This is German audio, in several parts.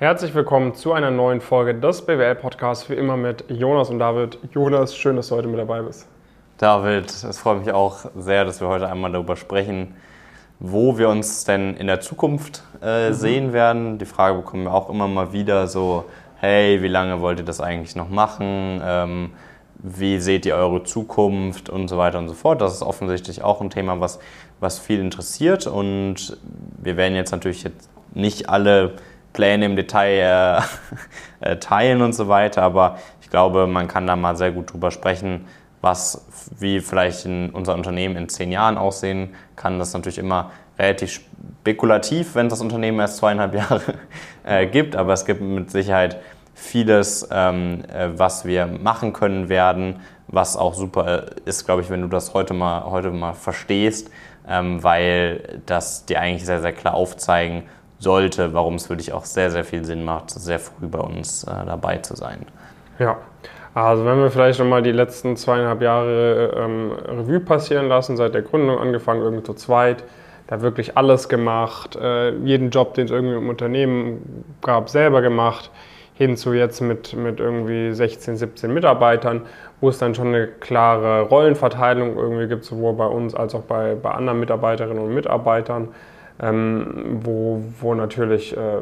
Herzlich willkommen zu einer neuen Folge des BWL-Podcasts, wie immer mit Jonas und David. Jonas, schön, dass du heute mit dabei bist. David, es freut mich auch sehr, dass wir heute einmal darüber sprechen, wo wir uns denn in der Zukunft äh, mhm. sehen werden. Die Frage bekommen wir auch immer mal wieder so, hey, wie lange wollt ihr das eigentlich noch machen? Ähm, wie seht ihr eure Zukunft und so weiter und so fort. Das ist offensichtlich auch ein Thema, was, was viel interessiert und wir werden jetzt natürlich jetzt nicht alle Pläne im Detail äh, äh, teilen und so weiter, aber ich glaube, man kann da mal sehr gut drüber sprechen, was, wie vielleicht unser Unternehmen in zehn Jahren aussehen kann. Das ist natürlich immer relativ spekulativ, wenn das Unternehmen erst zweieinhalb Jahre äh, gibt, aber es gibt mit Sicherheit vieles, ähm, äh, was wir machen können werden, was auch super ist, glaube ich, wenn du das heute mal, heute mal verstehst, ähm, weil das dir eigentlich sehr, sehr klar aufzeigen sollte, warum es wirklich auch sehr, sehr viel Sinn macht, sehr früh bei uns äh, dabei zu sein. Ja, also wenn wir vielleicht nochmal die letzten zweieinhalb Jahre ähm, Revue passieren lassen, seit der Gründung angefangen, irgendwie zu zweit, da wirklich alles gemacht, äh, jeden Job, den es irgendwie im Unternehmen gab, selber gemacht, hin zu jetzt mit, mit irgendwie 16, 17 Mitarbeitern, wo es dann schon eine klare Rollenverteilung irgendwie gibt, sowohl bei uns als auch bei, bei anderen Mitarbeiterinnen und Mitarbeitern ähm, wo, wo natürlich äh,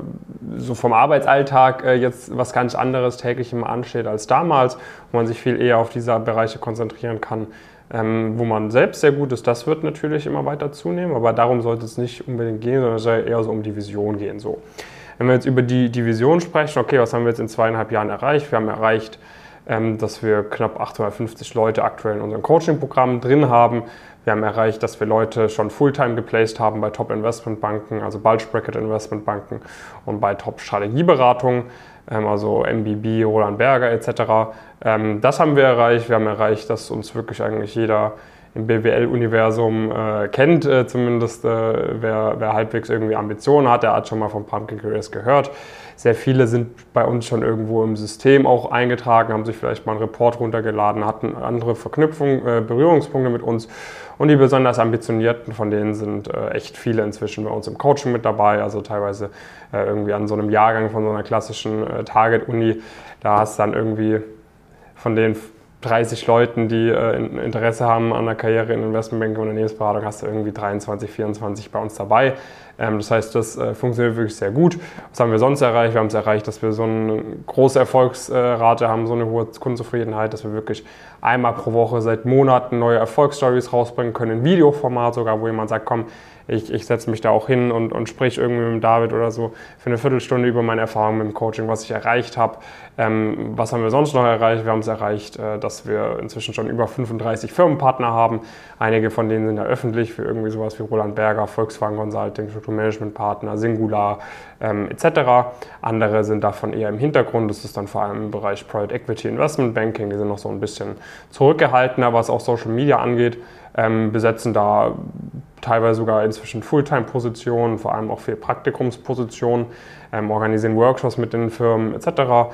so vom Arbeitsalltag äh, jetzt was ganz anderes täglich immer ansteht als damals, wo man sich viel eher auf diese Bereiche konzentrieren kann, ähm, wo man selbst sehr gut ist. Das wird natürlich immer weiter zunehmen, aber darum sollte es nicht unbedingt gehen, sondern es soll eher so um die Vision gehen. So. Wenn wir jetzt über die, die Vision sprechen, okay, was haben wir jetzt in zweieinhalb Jahren erreicht? Wir haben erreicht, ähm, dass wir knapp 850 Leute aktuell in unserem Coaching-Programm drin haben. Wir haben erreicht, dass wir Leute schon Fulltime geplaced haben bei Top Investmentbanken, also Bulge Bracket Investmentbanken und bei Top Strategieberatungen, ähm, also MBB, Roland Berger etc. Ähm, das haben wir erreicht. Wir haben erreicht, dass uns wirklich eigentlich jeder im BWL-Universum äh, kennt, äh, zumindest äh, wer, wer halbwegs irgendwie Ambitionen hat, der hat schon mal von Pumpkin Careers gehört. Sehr viele sind bei uns schon irgendwo im System auch eingetragen, haben sich vielleicht mal einen Report runtergeladen, hatten andere Verknüpfungen, äh, Berührungspunkte mit uns. Und die besonders ambitionierten, von denen sind äh, echt viele inzwischen bei uns im Coaching mit dabei, also teilweise äh, irgendwie an so einem Jahrgang von so einer klassischen Target-Uni. Da hast du dann irgendwie von den 30 Leuten, die äh, Interesse haben an der Karriere in Investmentbanking und Unternehmensberatung, hast du irgendwie 23, 24 bei uns dabei. Ähm, das heißt, das äh, funktioniert wirklich sehr gut. Was haben wir sonst erreicht? Wir haben es erreicht, dass wir so eine große Erfolgsrate haben, so eine hohe Kundenzufriedenheit, dass wir wirklich einmal pro Woche seit Monaten neue Erfolgsstories rausbringen können, in Videoformat sogar, wo jemand sagt, komm, ich, ich setze mich da auch hin und, und sprich irgendwie mit David oder so für eine Viertelstunde über meine Erfahrungen mit dem Coaching, was ich erreicht habe. Ähm, was haben wir sonst noch erreicht? Wir haben es erreicht, äh, dass wir inzwischen schon über 35 Firmenpartner haben. Einige von denen sind ja öffentlich für irgendwie sowas wie Roland Berger, Volkswagen Consulting, Strukturmanagementpartner, Singular ähm, etc. Andere sind davon eher im Hintergrund. Das ist dann vor allem im Bereich Private Equity Investment Banking. Die sind noch so ein bisschen zurückgehaltener, was auch Social Media angeht. Ähm, besetzen da teilweise sogar inzwischen Fulltime-Positionen, vor allem auch für Praktikumspositionen, ähm, organisieren Workshops mit den Firmen etc.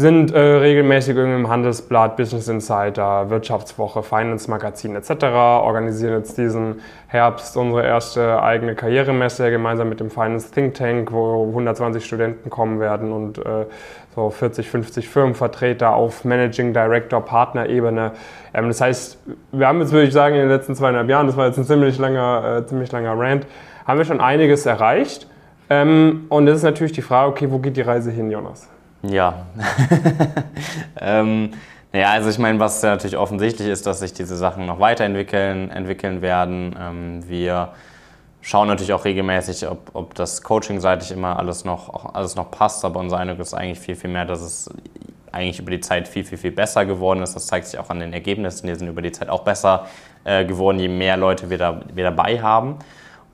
Sind äh, regelmäßig im Handelsblatt, Business Insider, Wirtschaftswoche, Finance Magazin etc. Organisieren jetzt diesen Herbst unsere erste eigene Karrieremesse gemeinsam mit dem Finance Think Tank, wo 120 Studenten kommen werden und äh, so 40, 50 Firmenvertreter auf Managing Director, Partnerebene. Ähm, das heißt, wir haben jetzt, würde ich sagen, in den letzten zweieinhalb Jahren, das war jetzt ein ziemlich langer, äh, ziemlich langer Rant, haben wir schon einiges erreicht. Ähm, und das ist natürlich die Frage, okay, wo geht die Reise hin, Jonas? Ja. ähm, naja, also ich meine, was natürlich offensichtlich ist, dass sich diese Sachen noch weiterentwickeln entwickeln werden. Ähm, wir schauen natürlich auch regelmäßig, ob, ob das Coaching-seitig immer alles noch, alles noch passt, aber unser Eindruck ist eigentlich viel, viel mehr, dass es eigentlich über die Zeit viel, viel, viel besser geworden ist. Das zeigt sich auch an den Ergebnissen. Die sind über die Zeit auch besser äh, geworden, je mehr Leute wir, da, wir dabei haben.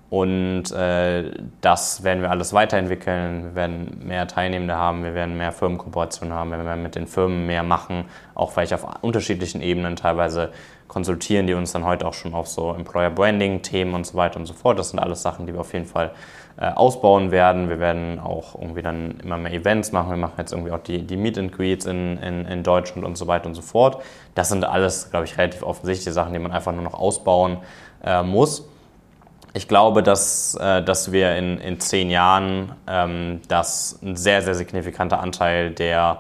Und äh, das werden wir alles weiterentwickeln. Wir werden mehr Teilnehmende haben, wir werden mehr Firmenkooperationen haben, wir werden mit den Firmen mehr machen, auch vielleicht auf unterschiedlichen Ebenen teilweise konsultieren, die uns dann heute auch schon auf so Employer Branding Themen und so weiter und so fort. Das sind alles Sachen, die wir auf jeden Fall äh, ausbauen werden. Wir werden auch irgendwie dann immer mehr Events machen. Wir machen jetzt irgendwie auch die, die Meet and Greets in, in, in Deutschland und so weiter und so fort. Das sind alles, glaube ich, relativ offensichtliche Sachen, die man einfach nur noch ausbauen äh, muss. Ich glaube, dass, äh, dass wir in, in zehn Jahren, ähm, dass ein sehr, sehr signifikanter Anteil der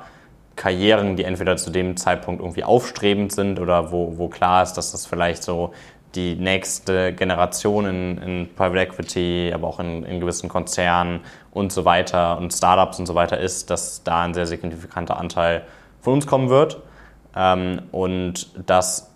Karrieren, die entweder zu dem Zeitpunkt irgendwie aufstrebend sind oder wo, wo klar ist, dass das vielleicht so die nächste Generation in, in Private Equity, aber auch in, in, gewissen Konzernen und so weiter und Startups und so weiter ist, dass da ein sehr signifikanter Anteil von uns kommen wird. Ähm, und das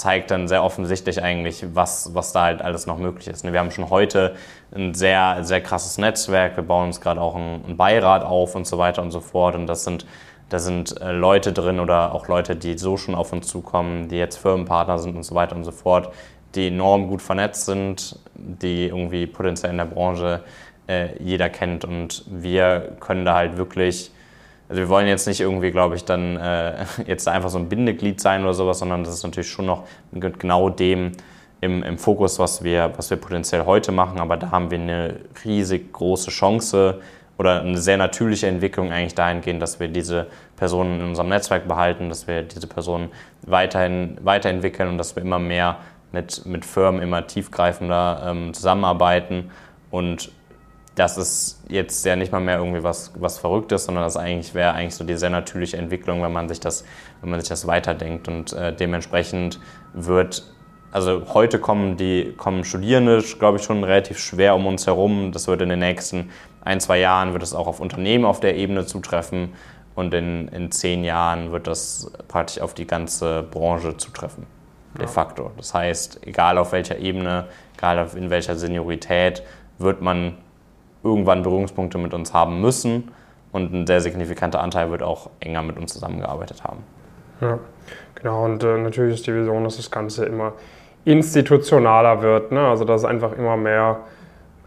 zeigt dann sehr offensichtlich eigentlich, was, was da halt alles noch möglich ist. Wir haben schon heute ein sehr, sehr krasses Netzwerk, wir bauen uns gerade auch einen Beirat auf und so weiter und so fort. Und das sind, da sind äh, Leute drin oder auch Leute, die so schon auf uns zukommen, die jetzt Firmenpartner sind und so weiter und so fort, die enorm gut vernetzt sind, die irgendwie potenziell in der Branche äh, jeder kennt. Und wir können da halt wirklich also wir wollen jetzt nicht irgendwie, glaube ich, dann äh, jetzt einfach so ein Bindeglied sein oder sowas, sondern das ist natürlich schon noch mit genau dem im, im Fokus, was wir, was wir potenziell heute machen. Aber da haben wir eine riesig große Chance oder eine sehr natürliche Entwicklung eigentlich dahingehend, dass wir diese Personen in unserem Netzwerk behalten, dass wir diese Personen weiterhin weiterentwickeln und dass wir immer mehr mit, mit Firmen immer tiefgreifender ähm, zusammenarbeiten und das ist jetzt ja nicht mal mehr irgendwie was, was Verrücktes, sondern das eigentlich wäre eigentlich so die sehr natürliche Entwicklung, wenn man sich das, wenn man sich das weiterdenkt. Und äh, dementsprechend wird, also heute kommen die kommen Studierende, glaube ich, schon relativ schwer um uns herum. Das wird in den nächsten ein, zwei Jahren wird es auch auf Unternehmen auf der Ebene zutreffen. Und in, in zehn Jahren wird das praktisch auf die ganze Branche zutreffen, de facto. Das heißt, egal auf welcher Ebene, egal in welcher Seniorität, wird man irgendwann Berührungspunkte mit uns haben müssen und ein sehr signifikanter Anteil wird auch enger mit uns zusammengearbeitet haben. Ja, genau. Und äh, natürlich ist die Vision, dass das Ganze immer institutionaler wird. Ne? Also dass es einfach immer mehr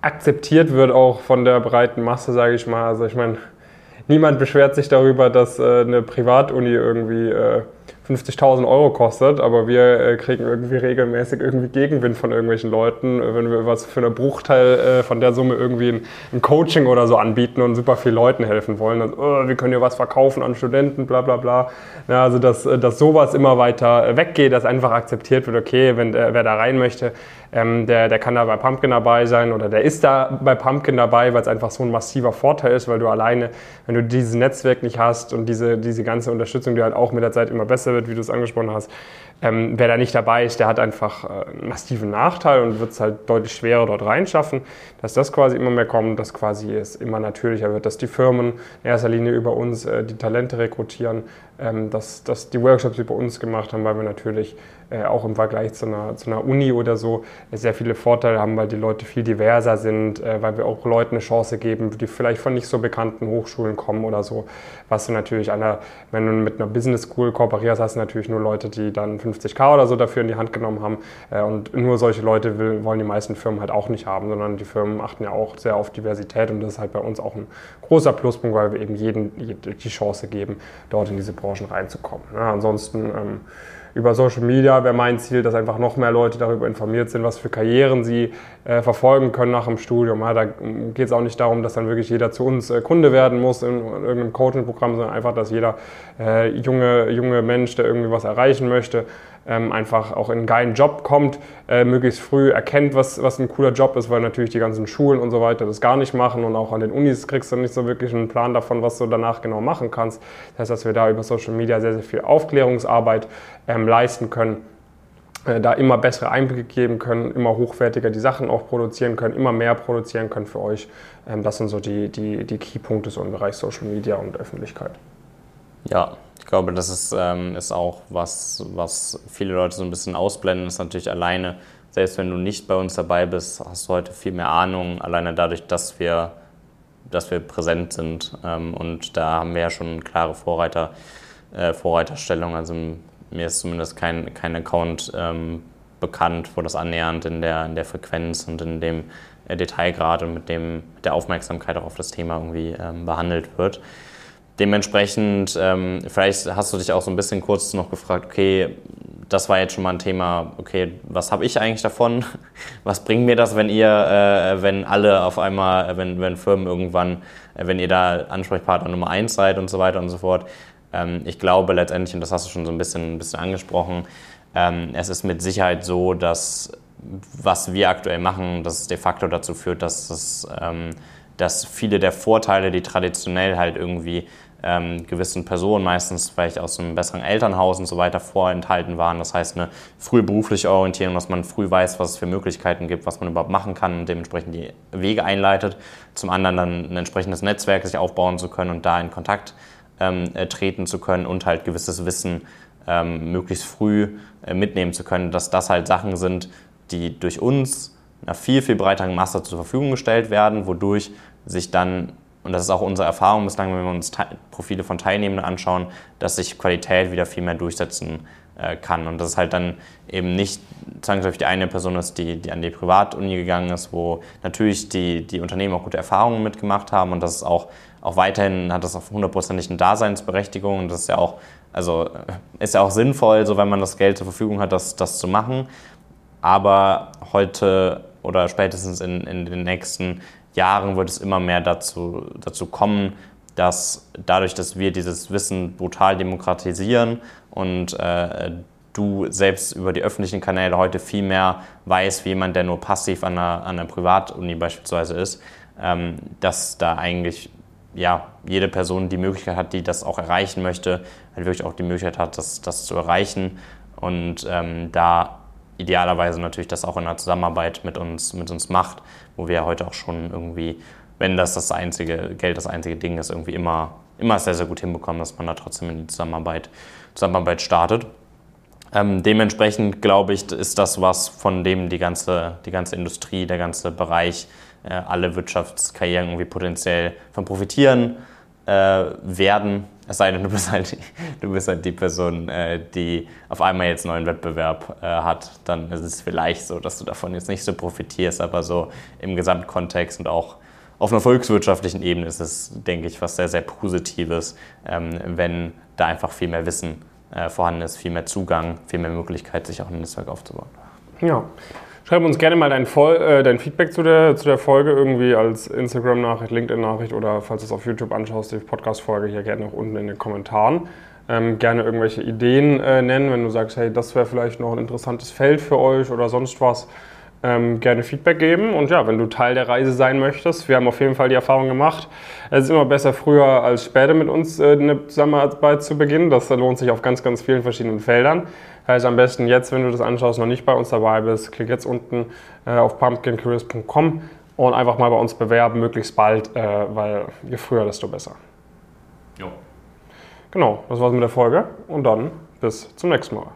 akzeptiert wird, auch von der breiten Masse, sage ich mal. Also ich meine, niemand beschwert sich darüber, dass äh, eine Privatuni irgendwie äh, 50.000 Euro kostet, aber wir äh, kriegen irgendwie regelmäßig irgendwie Gegenwind von irgendwelchen Leuten, äh, wenn wir was für einen Bruchteil äh, von der Summe irgendwie ein, ein, Coaching oder so anbieten und super vielen Leuten helfen wollen. Also, oh, wir können ja was verkaufen an Studenten, bla bla bla. Ja, also dass, äh, dass sowas immer weiter weggeht, dass einfach akzeptiert wird, okay, wenn der, wer da rein möchte, ähm, der, der kann da bei Pumpkin dabei sein oder der ist da bei Pumpkin dabei, weil es einfach so ein massiver Vorteil ist, weil du alleine, wenn du dieses Netzwerk nicht hast und diese, diese ganze Unterstützung, die halt auch mit der Zeit immer besser wird, wie du es angesprochen hast, ähm, wer da nicht dabei ist, der hat einfach äh, einen massiven Nachteil und wird es halt deutlich schwerer dort reinschaffen, dass das quasi immer mehr kommt, dass quasi es immer natürlicher wird, dass die Firmen in erster Linie über uns äh, die Talente rekrutieren, ähm, dass, dass die Workshops über uns gemacht haben, weil wir natürlich äh, auch im Vergleich zu einer, zu einer Uni oder so äh, sehr viele Vorteile haben, weil die Leute viel diverser sind, äh, weil wir auch Leuten eine Chance geben, die vielleicht von nicht so bekannten Hochschulen kommen oder so. Was du natürlich der, wenn du mit einer Business School kooperierst, hast du natürlich nur Leute, die dann 50k oder so dafür in die Hand genommen haben. Und nur solche Leute will, wollen die meisten Firmen halt auch nicht haben, sondern die Firmen achten ja auch sehr auf Diversität und das ist halt bei uns auch ein großer Pluspunkt, weil wir eben jedem die Chance geben, dort in diese Branchen reinzukommen. Ja, ansonsten ähm, über Social Media wäre mein Ziel, dass einfach noch mehr Leute darüber informiert sind, was für Karrieren sie äh, verfolgen können nach dem Studium. Ja, da geht es auch nicht darum, dass dann wirklich jeder zu uns äh, Kunde werden muss in, in irgendeinem Coaching-Programm, sondern einfach, dass jeder äh, junge, junge Mensch, der irgendwie was erreichen möchte, ähm, einfach auch in einen geilen Job kommt, äh, möglichst früh erkennt, was, was ein cooler Job ist, weil natürlich die ganzen Schulen und so weiter das gar nicht machen und auch an den Unis kriegst du nicht so wirklich einen Plan davon, was du danach genau machen kannst. Das heißt, dass wir da über Social Media sehr, sehr viel Aufklärungsarbeit ähm, leisten können äh, da immer bessere Einblicke geben können, immer hochwertiger die Sachen auch produzieren können, immer mehr produzieren können für euch. Ähm, das sind so die, die, die Keypunkte so im Bereich Social Media und Öffentlichkeit. Ja, ich glaube, das ist, ähm, ist auch was, was viele Leute so ein bisschen ausblenden, ist natürlich alleine, selbst wenn du nicht bei uns dabei bist, hast du heute viel mehr Ahnung, alleine dadurch, dass wir, dass wir präsent sind. Ähm, und da haben wir ja schon klare Vorreiter, äh, Vorreiterstellung. Also mir ist zumindest kein, kein Account ähm, bekannt, wo das annähernd in der, in der Frequenz und in dem äh, Detailgrad und mit, dem, mit der Aufmerksamkeit auch auf das Thema irgendwie ähm, behandelt wird. Dementsprechend, ähm, vielleicht hast du dich auch so ein bisschen kurz noch gefragt, okay, das war jetzt schon mal ein Thema, okay, was habe ich eigentlich davon? Was bringt mir das, wenn ihr, äh, wenn alle auf einmal, äh, wenn, wenn Firmen irgendwann, äh, wenn ihr da Ansprechpartner Nummer eins seid und so weiter und so fort? Ähm, ich glaube letztendlich, und das hast du schon so ein bisschen, ein bisschen angesprochen, ähm, es ist mit Sicherheit so, dass was wir aktuell machen, dass es de facto dazu führt, dass, es, ähm, dass viele der Vorteile, die traditionell halt irgendwie ähm, gewissen Personen, meistens vielleicht aus einem besseren Elternhaus und so weiter, vorenthalten waren. Das heißt, eine frühe berufliche Orientierung, dass man früh weiß, was es für Möglichkeiten gibt, was man überhaupt machen kann und dementsprechend die Wege einleitet. Zum anderen dann ein entsprechendes Netzwerk sich aufbauen zu können und da in Kontakt ähm, äh, treten zu können und halt gewisses Wissen ähm, möglichst früh äh, mitnehmen zu können, dass das halt Sachen sind, die durch uns einer viel, viel breiteren Masse zur Verfügung gestellt werden, wodurch sich dann und das ist auch unsere Erfahrung bislang, wenn wir uns Profile von Teilnehmenden anschauen, dass sich Qualität wieder viel mehr durchsetzen äh, kann. Und das ist halt dann eben nicht zwangsläufig die eine Person ist, die, die an die Privatuni gegangen ist, wo natürlich die, die Unternehmen auch gute Erfahrungen mitgemacht haben und das ist auch, auch weiterhin hat das auf hundertprozentig eine Daseinsberechtigung und das ist ja auch, also ist ja auch sinnvoll, so wenn man das Geld zur Verfügung hat, das, das zu machen. Aber heute oder spätestens in, in den nächsten Jahren wird es immer mehr dazu, dazu kommen, dass dadurch, dass wir dieses Wissen brutal demokratisieren und äh, du selbst über die öffentlichen Kanäle heute viel mehr weißt, wie jemand, der nur passiv an einer, an einer Privatuni beispielsweise ist, ähm, dass da eigentlich ja, jede Person die Möglichkeit hat, die das auch erreichen möchte, halt wirklich auch die Möglichkeit hat, das, das zu erreichen. Und ähm, da idealerweise natürlich das auch in der Zusammenarbeit mit uns, mit uns macht, wo wir heute auch schon irgendwie, wenn das das einzige Geld das einzige Ding ist, irgendwie immer, immer sehr, sehr gut hinbekommen, dass man da trotzdem in die Zusammenarbeit, Zusammenarbeit startet. Ähm, dementsprechend glaube ich, ist das was, von dem die ganze, die ganze Industrie, der ganze Bereich, äh, alle Wirtschaftskarrieren irgendwie potenziell von profitieren äh, werden. Es sei denn, du bist halt, du bist halt die Person, äh, die auf einmal jetzt einen neuen Wettbewerb äh, hat. Dann ist es vielleicht so, dass du davon jetzt nicht so profitierst, aber so im Gesamtkontext und auch auf einer volkswirtschaftlichen Ebene ist es, denke ich, was sehr, sehr Positives, ähm, wenn da einfach viel mehr Wissen äh, vorhanden ist, viel mehr Zugang, viel mehr Möglichkeit, sich auch ein Netzwerk aufzubauen. Ja. Schreib uns gerne mal dein, äh, dein Feedback zu der, zu der Folge irgendwie als Instagram-Nachricht, LinkedIn-Nachricht oder falls du es auf YouTube anschaust, die Podcast-Folge hier gerne auch unten in den Kommentaren. Ähm, gerne irgendwelche Ideen äh, nennen, wenn du sagst, hey, das wäre vielleicht noch ein interessantes Feld für euch oder sonst was. Ähm, gerne Feedback geben und ja, wenn du Teil der Reise sein möchtest, wir haben auf jeden Fall die Erfahrung gemacht, es ist immer besser früher als später mit uns äh, eine Zusammenarbeit zu beginnen. Das lohnt sich auf ganz, ganz vielen verschiedenen Feldern. Heißt am besten jetzt, wenn du das anschaust, noch nicht bei uns dabei bist, klick jetzt unten äh, auf pumpkincareers.com und einfach mal bei uns bewerben, möglichst bald, äh, weil je früher, desto besser. Jo. Genau, das war's mit der Folge und dann bis zum nächsten Mal.